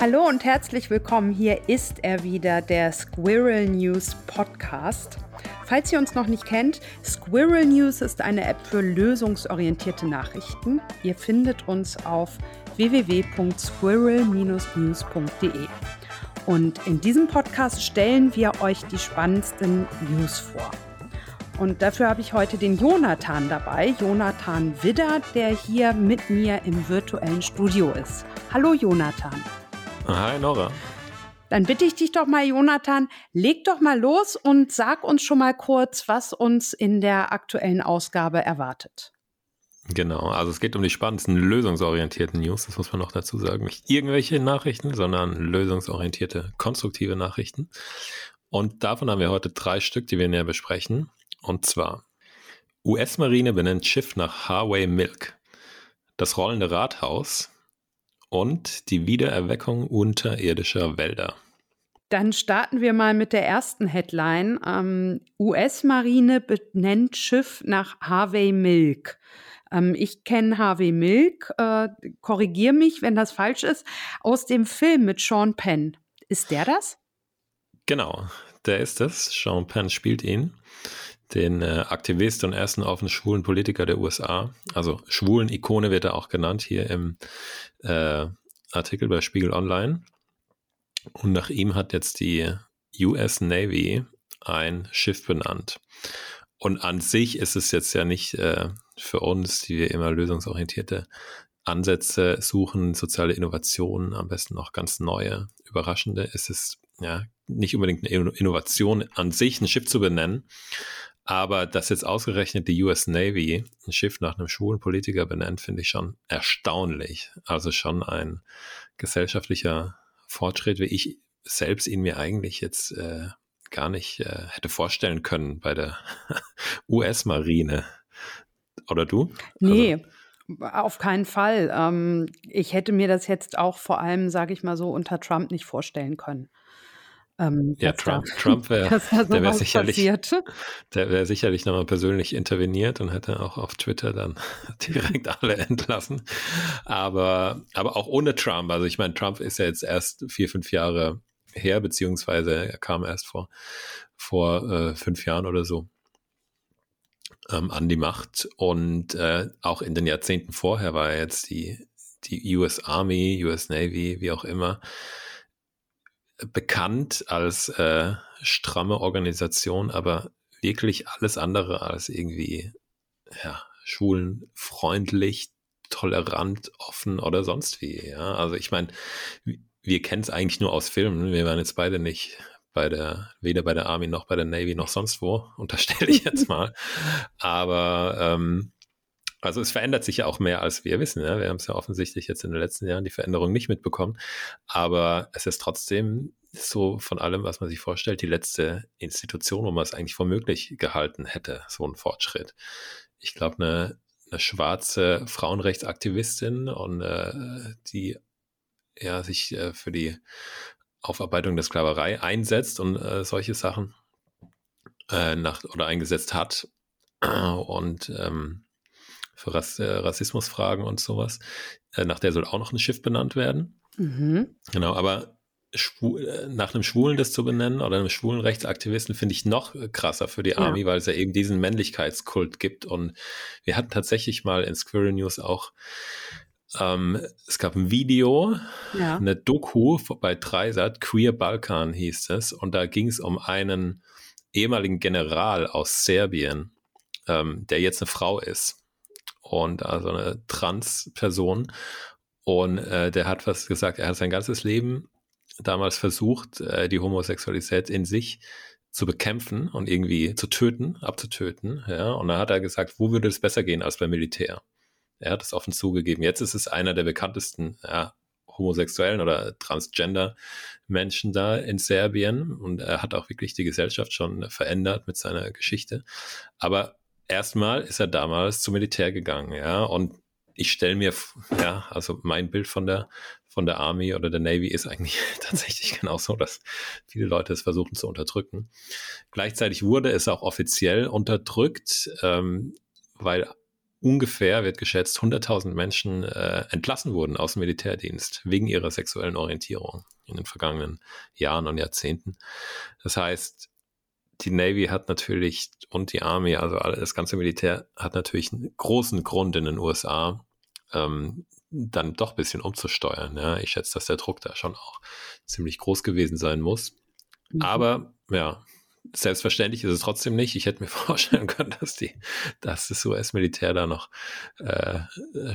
Hallo und herzlich willkommen. Hier ist er wieder, der Squirrel News Podcast. Falls ihr uns noch nicht kennt, Squirrel News ist eine App für lösungsorientierte Nachrichten. Ihr findet uns auf www.squirrel-news.de. Und in diesem Podcast stellen wir euch die spannendsten News vor. Und dafür habe ich heute den Jonathan dabei, Jonathan Widder, der hier mit mir im virtuellen Studio ist. Hallo Jonathan. Hi Nora. Dann bitte ich dich doch mal, Jonathan, leg doch mal los und sag uns schon mal kurz, was uns in der aktuellen Ausgabe erwartet. Genau, also es geht um die spannendsten lösungsorientierten News, das muss man noch dazu sagen. Nicht irgendwelche Nachrichten, sondern lösungsorientierte, konstruktive Nachrichten. Und davon haben wir heute drei Stück, die wir näher besprechen. Und zwar, US-Marine benennt Schiff nach Harway Milk. Das rollende Rathaus, und die Wiedererweckung unterirdischer Wälder. Dann starten wir mal mit der ersten Headline. Ähm, US-Marine benennt Schiff nach Harvey Milk. Ähm, ich kenne Harvey Milk, äh, korrigier mich, wenn das falsch ist, aus dem Film mit Sean Penn. Ist der das? Genau, der ist es. Sean Penn spielt ihn den äh, Aktivist und ersten offenen schwulen Politiker der USA. Also schwulen Ikone wird er auch genannt hier im äh, Artikel bei Spiegel Online. Und nach ihm hat jetzt die US Navy ein Schiff benannt. Und an sich ist es jetzt ja nicht äh, für uns, die wir immer lösungsorientierte Ansätze suchen, soziale Innovationen, am besten noch ganz neue, überraschende. ist Es ja nicht unbedingt eine Innovation an sich, ein Schiff zu benennen, aber dass jetzt ausgerechnet die US Navy ein Schiff nach einem schwulen Politiker benennt, finde ich schon erstaunlich. Also schon ein gesellschaftlicher Fortschritt, wie ich selbst ihn mir eigentlich jetzt äh, gar nicht äh, hätte vorstellen können bei der US-Marine. Oder du? Nee. Also, auf keinen Fall. Ähm, ich hätte mir das jetzt auch vor allem, sage ich mal so, unter Trump nicht vorstellen können. Ähm, ja, Trump, da, Trump wäre, der wäre sicherlich, der wäre sicherlich nochmal persönlich interveniert und hätte auch auf Twitter dann direkt alle entlassen. Aber, aber auch ohne Trump. Also ich meine, Trump ist ja jetzt erst vier, fünf Jahre her, beziehungsweise er kam erst vor, vor äh, fünf Jahren oder so ähm, an die Macht. Und äh, auch in den Jahrzehnten vorher war jetzt die, die US Army, US Navy, wie auch immer, bekannt als äh, stramme Organisation, aber wirklich alles andere als irgendwie ja, schwulenfreundlich, tolerant, offen oder sonst wie. Ja, also ich meine, wir kennen es eigentlich nur aus Filmen. Wir waren jetzt beide nicht bei der, weder bei der Army noch bei der Navy noch sonst wo, unterstelle ich jetzt mal. Aber ähm, also es verändert sich ja auch mehr, als wir wissen. Ja? Wir haben es ja offensichtlich jetzt in den letzten Jahren die Veränderung nicht mitbekommen. Aber es ist trotzdem so von allem, was man sich vorstellt, die letzte Institution, wo man es eigentlich für möglich gehalten hätte, so ein Fortschritt. Ich glaube, eine, eine schwarze Frauenrechtsaktivistin und äh, die ja sich äh, für die Aufarbeitung der Sklaverei einsetzt und äh, solche Sachen äh, nach oder eingesetzt hat und ähm, für Rass, äh, Rassismusfragen und sowas. Äh, nach der soll auch noch ein Schiff benannt werden. Mhm. Genau, aber äh, nach einem Schwulen das zu benennen oder einem schwulen Rechtsaktivisten finde ich noch krasser für die Army, ja. weil es ja eben diesen Männlichkeitskult gibt. Und wir hatten tatsächlich mal in Squirrel News auch ähm, es gab ein Video, ja. eine Doku bei Dreisat, Queer Balkan hieß es, und da ging es um einen ehemaligen General aus Serbien, ähm, der jetzt eine Frau ist und also eine Trans-Person. Und äh, der hat was gesagt, er hat sein ganzes Leben damals versucht, äh, die Homosexualität in sich zu bekämpfen und irgendwie zu töten, abzutöten. Ja, und dann hat er gesagt, wo würde es besser gehen als beim Militär? Er hat es offen zugegeben. Jetzt ist es einer der bekanntesten ja, homosexuellen oder transgender Menschen da in Serbien und er hat auch wirklich die Gesellschaft schon verändert mit seiner Geschichte. Aber erstmal ist er damals zum Militär gegangen, ja, und ich stelle mir, ja, also mein Bild von der, von der Army oder der Navy ist eigentlich tatsächlich genauso, dass viele Leute es versuchen zu unterdrücken. Gleichzeitig wurde es auch offiziell unterdrückt, ähm, weil ungefähr, wird geschätzt, 100.000 Menschen äh, entlassen wurden aus dem Militärdienst wegen ihrer sexuellen Orientierung in den vergangenen Jahren und Jahrzehnten. Das heißt, die Navy hat natürlich und die Army, also das ganze Militär, hat natürlich einen großen Grund in den USA, ähm, dann doch ein bisschen umzusteuern. Ja. Ich schätze, dass der Druck da schon auch ziemlich groß gewesen sein muss. Mhm. Aber ja, selbstverständlich ist es trotzdem nicht. Ich hätte mir vorstellen können, dass die, dass das US-Militär da noch äh,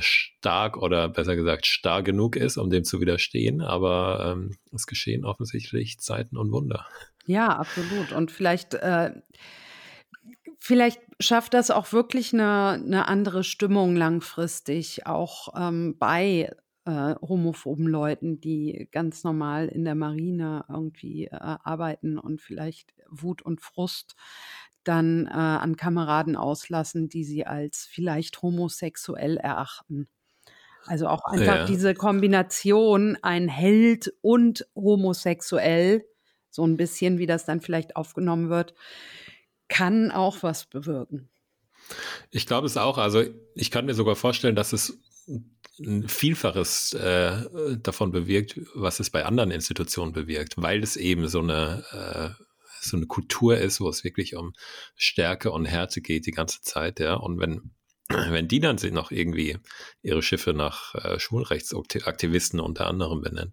stark oder besser gesagt stark genug ist, um dem zu widerstehen. Aber ähm, es geschehen offensichtlich Zeiten und Wunder. Ja, absolut. Und vielleicht, äh, vielleicht schafft das auch wirklich eine, eine andere Stimmung langfristig, auch ähm, bei äh, homophoben Leuten, die ganz normal in der Marine irgendwie äh, arbeiten und vielleicht Wut und Frust dann äh, an Kameraden auslassen, die sie als vielleicht homosexuell erachten. Also auch einfach ja. diese Kombination, ein Held und homosexuell, so ein bisschen, wie das dann vielleicht aufgenommen wird, kann auch was bewirken. Ich glaube es auch. Also ich kann mir sogar vorstellen, dass es ein Vielfaches äh, davon bewirkt, was es bei anderen Institutionen bewirkt, weil es eben so eine, äh, so eine Kultur ist, wo es wirklich um Stärke und Härte geht die ganze Zeit, ja. Und wenn, wenn die dann noch irgendwie ihre Schiffe nach äh, Schwulrechtsaktivisten unter anderem benennen,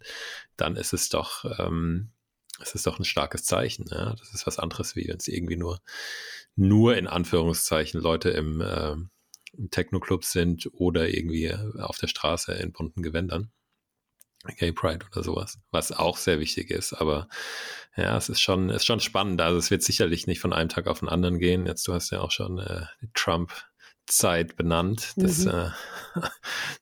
dann ist es doch, ähm, es ist doch ein starkes Zeichen, ja. Das ist was anderes, wie wenn es irgendwie nur, nur in Anführungszeichen Leute im äh, Techno-Clubs sind oder irgendwie auf der Straße in bunten Gewändern. Gay Pride oder sowas, was auch sehr wichtig ist. Aber ja, es ist schon, ist schon spannend. Also es wird sicherlich nicht von einem Tag auf den anderen gehen. Jetzt, du hast ja auch schon äh, die Trump-Zeit benannt. Das, mhm. äh,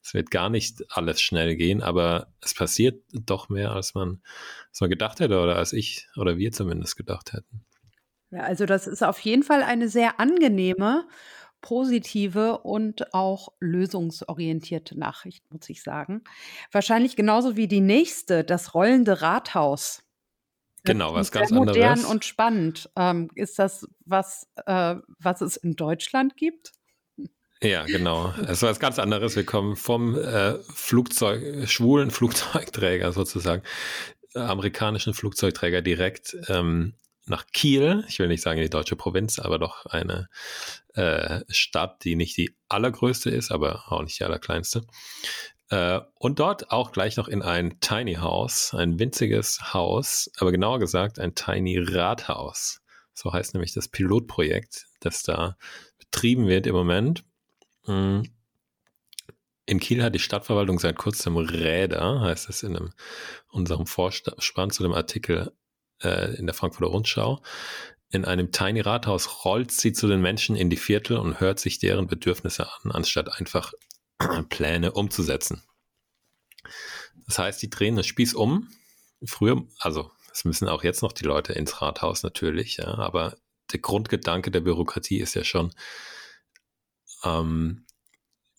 das wird gar nicht alles schnell gehen, aber es passiert doch mehr, als man, als man gedacht hätte oder als ich oder wir zumindest gedacht hätten. Ja, also das ist auf jeden Fall eine sehr angenehme positive und auch lösungsorientierte Nachricht, muss ich sagen. Wahrscheinlich genauso wie die nächste, das rollende Rathaus. Genau, was ganz anderes. Modern und spannend. Ähm, ist das was, äh, was es in Deutschland gibt? Ja, genau. Es war was ganz anderes. Wir kommen vom äh, Flugzeug, schwulen Flugzeugträger sozusagen, äh, amerikanischen Flugzeugträger direkt ähm, nach Kiel. Ich will nicht sagen in die deutsche Provinz, aber doch eine äh, Stadt, die nicht die allergrößte ist, aber auch nicht die allerkleinste. Äh, und dort auch gleich noch in ein Tiny House, ein winziges Haus, aber genauer gesagt ein Tiny Rathaus. So heißt nämlich das Pilotprojekt, das da betrieben wird im Moment. Mm. In Kiel hat die Stadtverwaltung seit kurzem Räder, heißt es in einem, unserem Vorspann zu dem Artikel äh, in der Frankfurter Rundschau. In einem Tiny Rathaus rollt sie zu den Menschen in die Viertel und hört sich deren Bedürfnisse an, anstatt einfach Pläne umzusetzen. Das heißt, die drehen das Spieß um. Früher, also es müssen auch jetzt noch die Leute ins Rathaus natürlich, ja, aber der Grundgedanke der Bürokratie ist ja schon, ähm,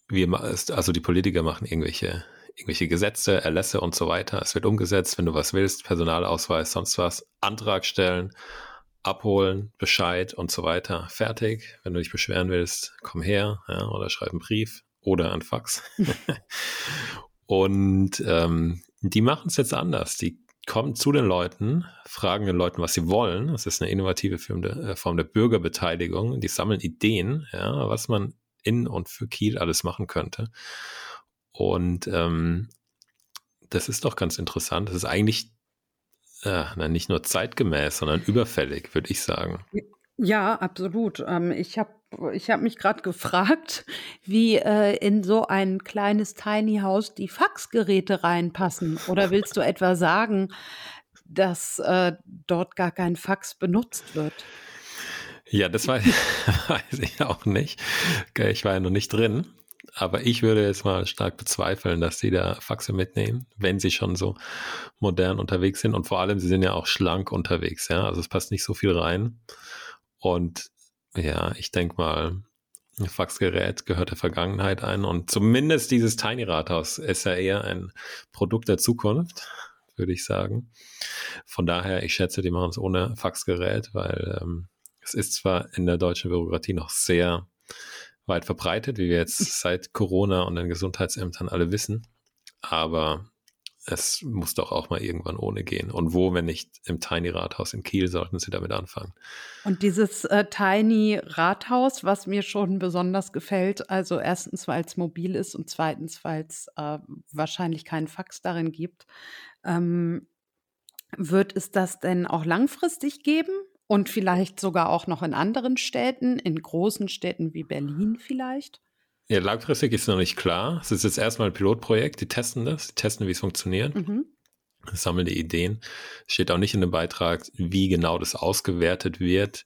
wir, also die Politiker machen irgendwelche irgendwelche Gesetze, Erlässe und so weiter. Es wird umgesetzt, wenn du was willst, Personalausweis, sonst was, Antrag stellen, abholen, Bescheid und so weiter. Fertig. Wenn du dich beschweren willst, komm her ja, oder schreib einen Brief oder ein Fax. und ähm, die machen es jetzt anders. Die kommen zu den Leuten, fragen den Leuten, was sie wollen. Das ist eine innovative Form der, äh, Form der Bürgerbeteiligung. Die sammeln Ideen, ja, was man in und für Kiel alles machen könnte. Und ähm, das ist doch ganz interessant. Das ist eigentlich äh, nicht nur zeitgemäß, sondern überfällig, würde ich sagen. Ja, absolut. Ähm, ich habe ich hab mich gerade gefragt, wie äh, in so ein kleines Tiny House die Faxgeräte reinpassen. Oder willst du etwa sagen, dass äh, dort gar kein Fax benutzt wird? Ja, das weiß, weiß ich auch nicht. Ich war ja noch nicht drin. Aber ich würde jetzt mal stark bezweifeln, dass sie da Faxe mitnehmen, wenn sie schon so modern unterwegs sind. Und vor allem, sie sind ja auch schlank unterwegs, ja. Also es passt nicht so viel rein. Und ja, ich denke mal, ein Faxgerät gehört der Vergangenheit ein. Und zumindest dieses Tiny Rathaus ist ja eher ein Produkt der Zukunft, würde ich sagen. Von daher, ich schätze, die machen es ohne Faxgerät, weil ähm, es ist zwar in der deutschen Bürokratie noch sehr weit verbreitet, wie wir jetzt seit Corona und den Gesundheitsämtern alle wissen. Aber es muss doch auch mal irgendwann ohne gehen. Und wo, wenn nicht im Tiny Rathaus in Kiel, sollten sie damit anfangen. Und dieses äh, Tiny Rathaus, was mir schon besonders gefällt, also erstens, weil es mobil ist und zweitens, weil es äh, wahrscheinlich keinen Fax darin gibt, ähm, wird es das denn auch langfristig geben? Und vielleicht sogar auch noch in anderen Städten, in großen Städten wie Berlin vielleicht? Ja, langfristig ist noch nicht klar. Es ist jetzt erstmal ein Pilotprojekt, die testen das, die testen, wie es funktioniert. Mhm. Sammeln die Ideen. Steht auch nicht in dem Beitrag, wie genau das ausgewertet wird.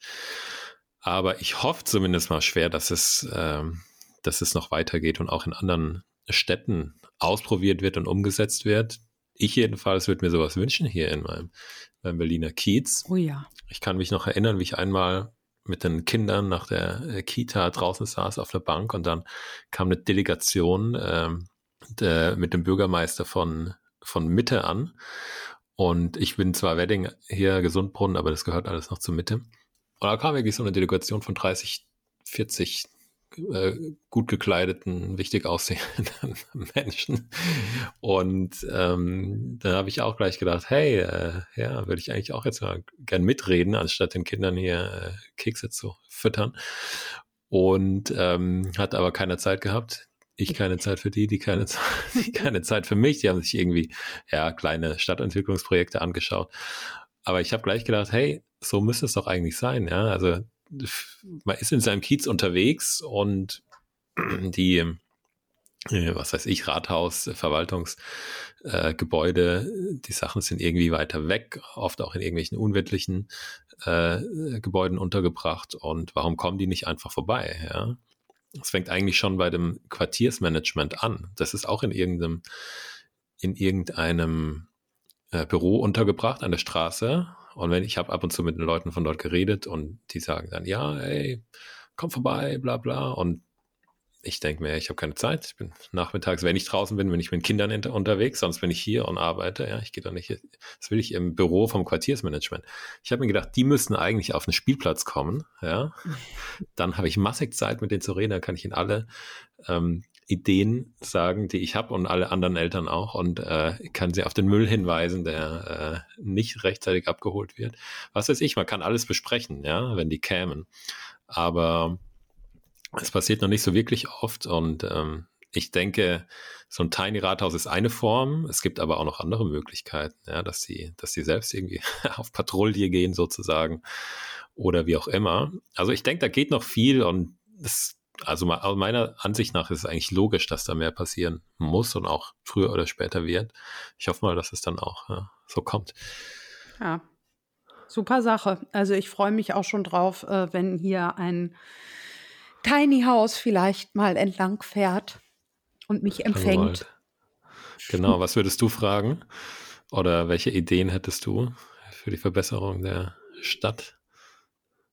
Aber ich hoffe zumindest mal schwer, dass es, ähm, dass es noch weitergeht und auch in anderen Städten ausprobiert wird und umgesetzt wird. Ich jedenfalls würde mir sowas wünschen hier in meinem, meinem Berliner Kiez. Oh ja. Ich kann mich noch erinnern, wie ich einmal mit den Kindern nach der äh, Kita draußen saß auf der Bank und dann kam eine Delegation ähm, der, mit dem Bürgermeister von, von Mitte an. Und ich bin zwar Wedding hier Gesundbrunnen, aber das gehört alles noch zur Mitte. Und da kam wirklich so eine Delegation von 30, 40 äh, gut gekleideten, wichtig aussehenden Menschen. Und ähm, dann habe ich auch gleich gedacht, hey, äh, ja, würde ich eigentlich auch jetzt mal gern mitreden, anstatt den Kindern hier äh, Kekse zu füttern. Und ähm, hat aber keine Zeit gehabt. Ich keine Zeit für die, die keine, die keine Zeit für mich. Die haben sich irgendwie ja kleine Stadtentwicklungsprojekte angeschaut. Aber ich habe gleich gedacht, hey, so müsste es doch eigentlich sein. Ja, also man ist in seinem Kiez unterwegs und die, äh, was weiß ich, Rathaus, Verwaltungsgebäude, äh, die Sachen sind irgendwie weiter weg, oft auch in irgendwelchen unwirtlichen äh, Gebäuden untergebracht. Und warum kommen die nicht einfach vorbei? Ja? Das fängt eigentlich schon bei dem Quartiersmanagement an. Das ist auch in irgendeinem, in irgendeinem äh, Büro untergebracht an der Straße und wenn ich habe ab und zu mit den Leuten von dort geredet und die sagen dann, ja, ey, komm vorbei, bla bla. Und ich denke mir, ich habe keine Zeit. Ich bin nachmittags, wenn ich draußen bin, bin ich mit Kindern unterwegs, sonst bin ich hier und arbeite. Ja, ich gehe doch nicht. Das will ich im Büro vom Quartiersmanagement. Ich habe mir gedacht, die müssten eigentlich auf den Spielplatz kommen. Ja, dann habe ich massig Zeit, mit denen zu reden. Dann kann ich ihnen alle ähm, Ideen sagen, die ich habe und alle anderen Eltern auch und äh, kann sie auf den Müll hinweisen, der äh, nicht rechtzeitig abgeholt wird. Was weiß ich, man kann alles besprechen, ja, wenn die kämen. Aber es passiert noch nicht so wirklich oft und ähm, ich denke, so ein Tiny Rathaus ist eine Form. Es gibt aber auch noch andere Möglichkeiten, ja, dass sie, dass sie selbst irgendwie auf Patrouille gehen sozusagen oder wie auch immer. Also ich denke, da geht noch viel und es also meiner Ansicht nach ist es eigentlich logisch, dass da mehr passieren muss und auch früher oder später wird. Ich hoffe mal, dass es dann auch ja, so kommt. Ja, super Sache. Also ich freue mich auch schon drauf, äh, wenn hier ein Tiny House vielleicht mal entlang fährt und mich empfängt. Genau, was würdest du fragen? Oder welche Ideen hättest du für die Verbesserung der Stadt?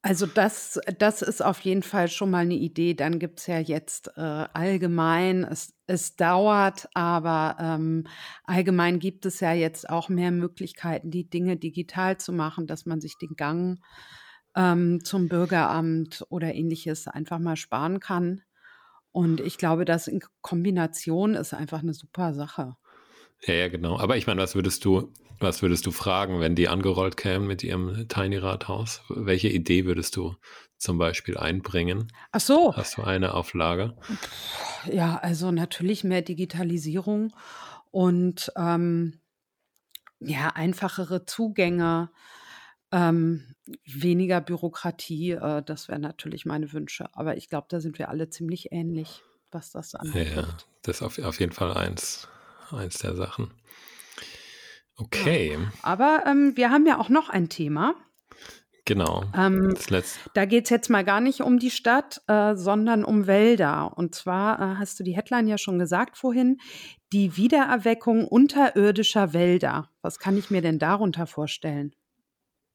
Also das das ist auf jeden Fall schon mal eine Idee. Dann gibt es ja jetzt, äh, allgemein es es dauert, aber, ähm, allgemein gibt es ja jetzt auch mehr Möglichkeiten, die Dinge digital zu machen, dass man sich den Gang, ähm, zum Bürgeramt oder Ähnliches einfach mal sparen kann. Und ich glaube, das in Kombination ist einfach eine super Sache. Ja, ja, genau. Aber ich meine, was würdest du was würdest du fragen, wenn die angerollt kämen mit ihrem Tiny Rathaus? Welche Idee würdest du zum Beispiel einbringen? Ach so. Hast du eine auf Lager? Ja, also natürlich mehr Digitalisierung und ähm, ja, einfachere Zugänge, ähm, weniger Bürokratie, äh, das wären natürlich meine Wünsche. Aber ich glaube, da sind wir alle ziemlich ähnlich, was das angeht. Ja, das ist auf, auf jeden Fall eins, eins der Sachen. Okay. Ja. Aber ähm, wir haben ja auch noch ein Thema. Genau. Ähm, da geht es jetzt mal gar nicht um die Stadt, äh, sondern um Wälder. Und zwar äh, hast du die Headline ja schon gesagt vorhin, die Wiedererweckung unterirdischer Wälder. Was kann ich mir denn darunter vorstellen?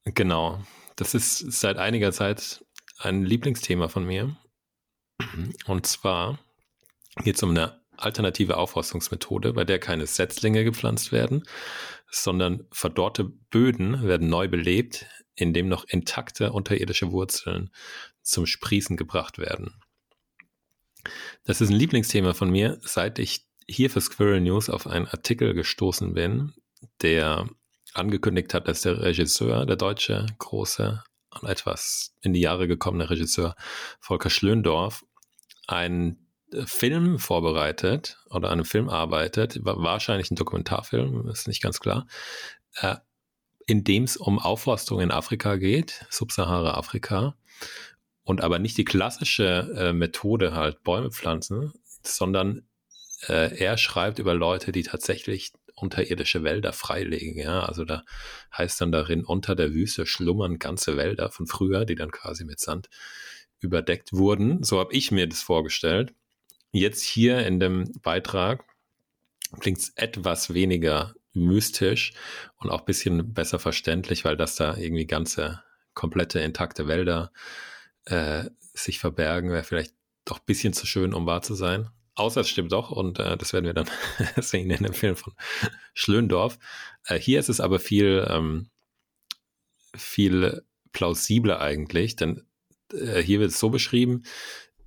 Genau. Das ist seit einiger Zeit ein Lieblingsthema von mir. Und zwar geht es um eine alternative Aufforstungsmethode, bei der keine Setzlinge gepflanzt werden, sondern verdorrte Böden werden neu belebt, indem noch intakte unterirdische Wurzeln zum Sprießen gebracht werden. das ist ein Lieblingsthema von mir, seit ich hier für Squirrel News auf einen Artikel gestoßen bin, der angekündigt hat, dass der Regisseur, der deutsche große, etwas in die Jahre gekommene Regisseur Volker Schlöndorf, einen Film vorbereitet oder an einem Film arbeitet, wahrscheinlich ein Dokumentarfilm, ist nicht ganz klar, äh, in dem es um Aufforstung in Afrika geht, Subsahara-Afrika, und aber nicht die klassische äh, Methode halt Bäume pflanzen, sondern äh, er schreibt über Leute, die tatsächlich unterirdische Wälder freilegen. Ja, also da heißt dann darin, unter der Wüste schlummern ganze Wälder von früher, die dann quasi mit Sand überdeckt wurden. So habe ich mir das vorgestellt. Jetzt hier in dem Beitrag klingt es etwas weniger mystisch und auch ein bisschen besser verständlich, weil das da irgendwie ganze komplette intakte Wälder äh, sich verbergen, wäre vielleicht doch ein bisschen zu schön, um wahr zu sein. Außer es stimmt doch und äh, das werden wir dann sehen in dem Film von Schlöndorf. Äh, hier ist es aber viel, ähm, viel plausibler eigentlich, denn äh, hier wird es so beschrieben,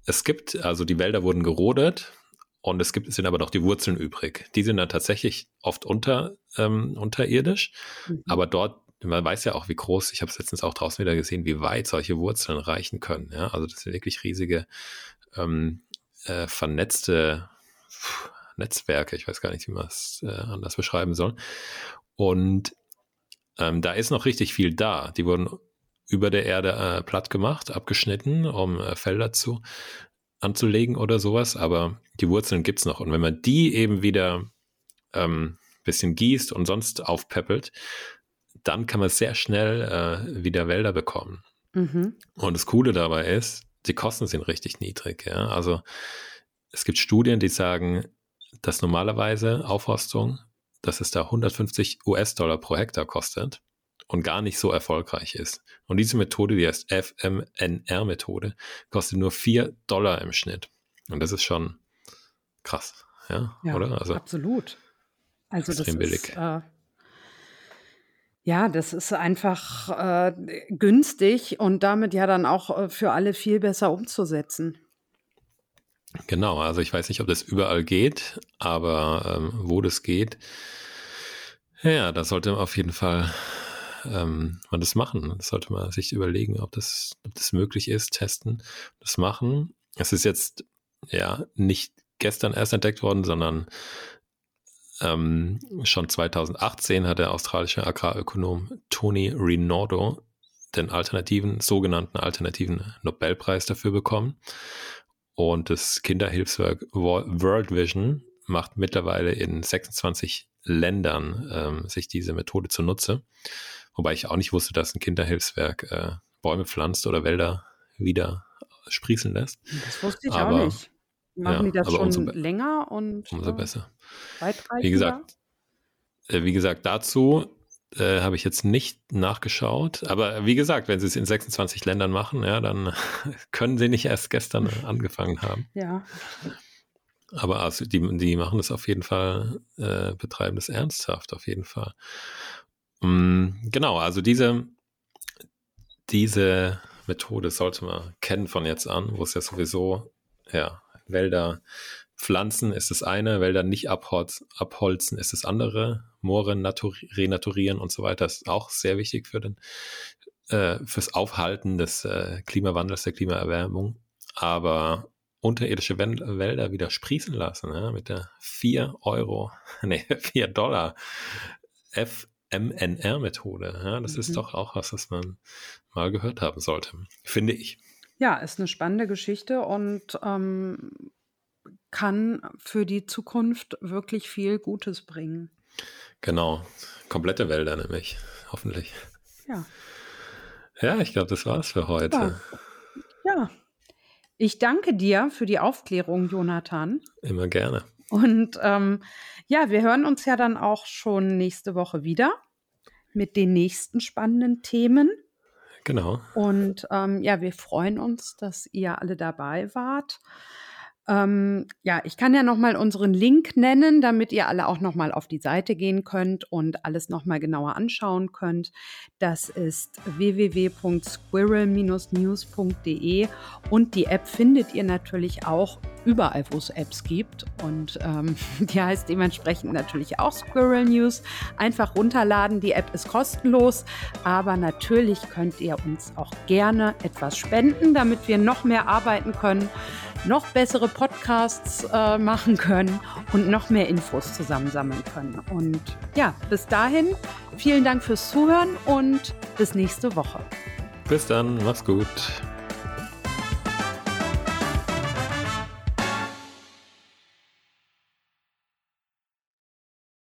es gibt, also die Wälder wurden gerodet und es gibt, es sind aber noch die Wurzeln übrig. Die sind dann tatsächlich oft unter, ähm, unterirdisch, mhm. aber dort, man weiß ja auch, wie groß, ich habe es letztens auch draußen wieder gesehen, wie weit solche Wurzeln reichen können. Ja? Also das sind wirklich riesige ähm, äh, vernetzte Netzwerke. Ich weiß gar nicht, wie man es äh, anders beschreiben soll. Und ähm, da ist noch richtig viel da. Die wurden über der Erde äh, platt gemacht, abgeschnitten, um äh, Felder zu anzulegen oder sowas. Aber die Wurzeln gibt es noch. Und wenn man die eben wieder ähm, bisschen gießt und sonst aufpeppelt, dann kann man sehr schnell äh, wieder Wälder bekommen. Mhm. Und das Coole dabei ist, die Kosten sind richtig niedrig. Ja? Also es gibt Studien, die sagen, dass normalerweise Aufforstung, dass es da 150 US-Dollar pro Hektar kostet und gar nicht so erfolgreich ist. Und diese Methode, die heißt FMNR-Methode, kostet nur 4 Dollar im Schnitt. Und das ist schon krass, ja, ja oder? Also absolut. Also extrem das billig. Ist, äh, ja, das ist einfach äh, günstig und damit ja dann auch äh, für alle viel besser umzusetzen. Genau, also ich weiß nicht, ob das überall geht, aber ähm, wo das geht, ja, da sollte man auf jeden Fall ähm, man das machen. Das sollte man sich überlegen, ob das, ob das möglich ist, testen, das machen. Es ist jetzt ja nicht gestern erst entdeckt worden, sondern ähm, schon 2018 hat der australische Agrarökonom Tony Rinaldo den alternativen, sogenannten alternativen Nobelpreis dafür bekommen. Und das Kinderhilfswerk World Vision macht mittlerweile in 26 Ländern ähm, sich diese Methode zunutze. Wobei ich auch nicht wusste, dass ein Kinderhilfswerk äh, Bäume pflanzt oder Wälder wieder sprießen lässt. Das wusste ich Aber, auch nicht. Machen ja, die das schon länger und umso äh, besser. Wie gesagt, äh, wie gesagt, dazu äh, habe ich jetzt nicht nachgeschaut. Aber wie gesagt, wenn sie es in 26 Ländern machen, ja, dann können sie nicht erst gestern angefangen haben. Ja. Aber also die, die machen das auf jeden Fall, äh, betreiben das ernsthaft, auf jeden Fall. Um, genau, also diese, diese Methode sollte man kennen von jetzt an, wo es ja sowieso ja, Wälder pflanzen ist das eine, Wälder nicht abholz, abholzen ist das andere, Moore renaturieren und so weiter ist auch sehr wichtig für den, äh, fürs Aufhalten des äh, Klimawandels, der Klimaerwärmung. Aber unterirdische Wälder wieder sprießen lassen, ja, mit der 4 Euro, nee, 4 Dollar FMNR-Methode. Ja, das mhm. ist doch auch was, was man mal gehört haben sollte, finde ich. Ja, ist eine spannende Geschichte und ähm, kann für die Zukunft wirklich viel Gutes bringen. Genau, komplette Wälder nämlich, hoffentlich. Ja. Ja, ich glaube, das war's für heute. Ja. ja. Ich danke dir für die Aufklärung, Jonathan. Immer gerne. Und ähm, ja, wir hören uns ja dann auch schon nächste Woche wieder mit den nächsten spannenden Themen. Genau. Und ähm, ja, wir freuen uns, dass ihr alle dabei wart. Ähm, ja, ich kann ja nochmal unseren Link nennen, damit ihr alle auch nochmal auf die Seite gehen könnt und alles nochmal genauer anschauen könnt. Das ist www.squirrel-news.de und die App findet ihr natürlich auch überall, wo es Apps gibt. Und ähm, die heißt dementsprechend natürlich auch Squirrel News. Einfach runterladen, die App ist kostenlos, aber natürlich könnt ihr uns auch gerne etwas spenden, damit wir noch mehr arbeiten können noch bessere Podcasts äh, machen können und noch mehr Infos zusammensammeln können. Und ja, bis dahin, vielen Dank fürs Zuhören und bis nächste Woche. Bis dann, mach's gut.